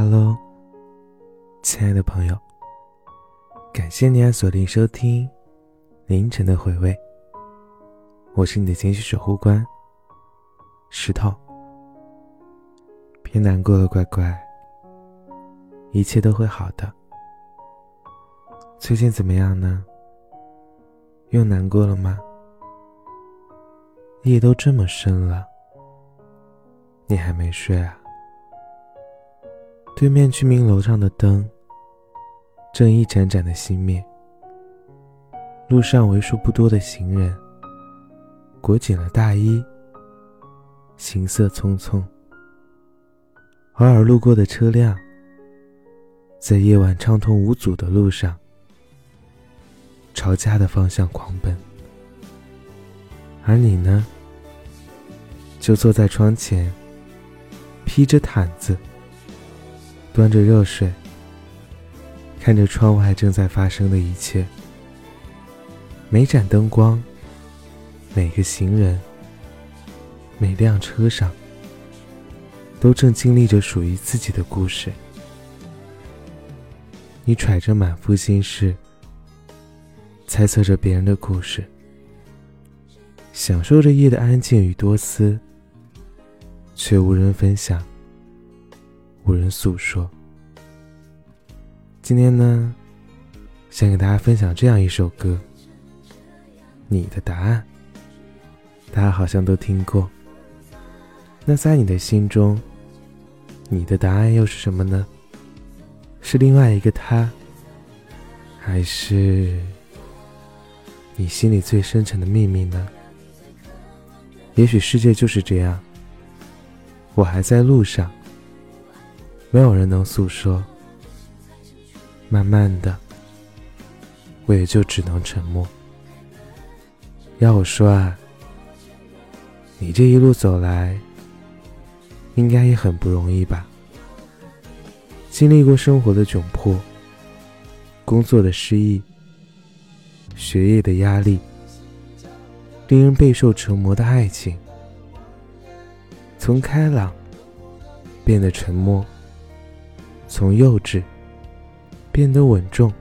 Hello，亲爱的朋友，感谢你按锁定收听凌晨的回味。我是你的情绪守护官石头。别难过了，乖乖，一切都会好的。最近怎么样呢？又难过了吗？夜都这么深了，你还没睡啊？对面居民楼上的灯正一盏盏的熄灭，路上为数不多的行人裹紧了大衣，行色匆匆。偶尔路过的车辆，在夜晚畅通无阻的路上，朝家的方向狂奔，而你呢，就坐在窗前，披着毯子。端着热水，看着窗外正在发生的一切。每盏灯光，每个行人，每辆车上，都正经历着属于自己的故事。你揣着满腹心事，猜测着别人的故事，享受着夜的安静与多思，却无人分享。无人诉说。今天呢，想给大家分享这样一首歌。你的答案，大家好像都听过。那在你的心中，你的答案又是什么呢？是另外一个他，还是你心里最深沉的秘密呢？也许世界就是这样。我还在路上。没有人能诉说。慢慢的，我也就只能沉默。要我说啊，你这一路走来，应该也很不容易吧？经历过生活的窘迫，工作的失意，学业的压力，令人备受折磨的爱情，从开朗变得沉默。从幼稚变得稳重，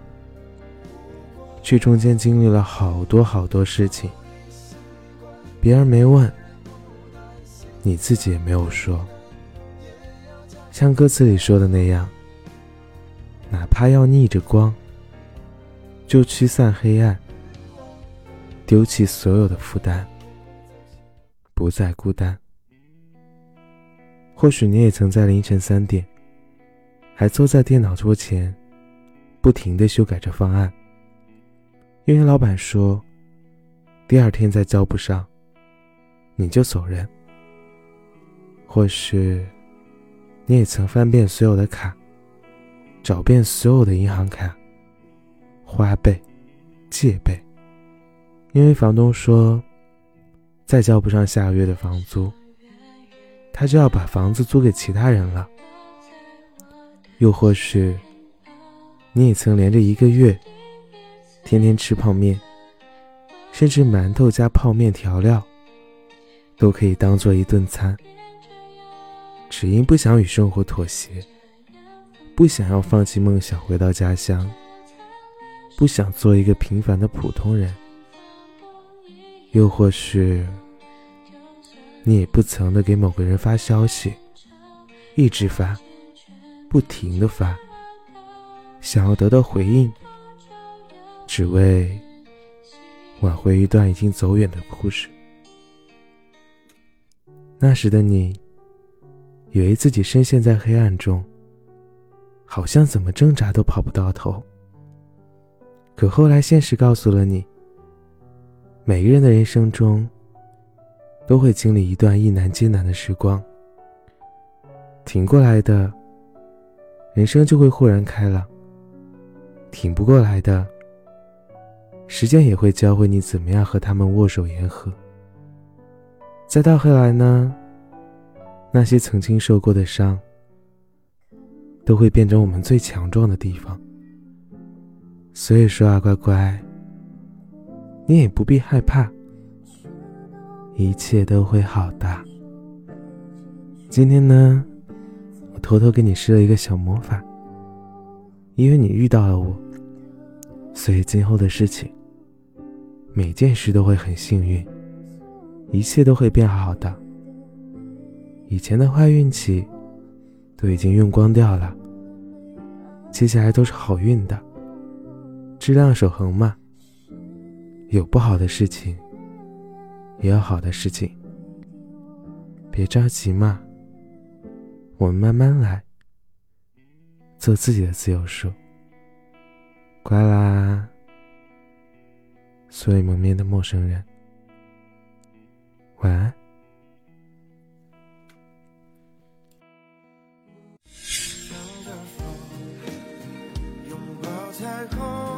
这中间经历了好多好多事情，别人没问，你自己也没有说。像歌词里说的那样，哪怕要逆着光，就驱散黑暗，丢弃所有的负担，不再孤单。或许你也曾在凌晨三点。还坐在电脑桌前，不停的修改着方案，因为老板说，第二天再交不上，你就走人。或许，你也曾翻遍所有的卡，找遍所有的银行卡，花呗、借呗，因为房东说，再交不上下个月的房租，他就要把房子租给其他人了。又或是，你也曾连着一个月，天天吃泡面，甚至馒头加泡面调料，都可以当做一顿餐。只因不想与生活妥协，不想要放弃梦想回到家乡，不想做一个平凡的普通人。又或是，你也不曾的给某个人发消息，一直发。不停的发，想要得到回应，只为挽回一段已经走远的故事。那时的你，以为自己深陷在黑暗中，好像怎么挣扎都跑不到头。可后来，现实告诉了你，每个人的人生中，都会经历一段意难艰难的时光，挺过来的。人生就会豁然开朗。挺不过来的，时间也会教会你怎么样和他们握手言和。再到后来呢，那些曾经受过的伤，都会变成我们最强壮的地方。所以说啊，乖乖，你也不必害怕，一切都会好的。今天呢？偷偷给你施了一个小魔法，因为你遇到了我，所以今后的事情，每件事都会很幸运，一切都会变好的。以前的坏运气都已经用光掉了，接下来都是好运的。质量守恒嘛，有不好的事情，也有好的事情。别着急嘛，我们慢慢来，做自己的自由树。乖啦，所以蒙面的陌生人，晚安。彩虹。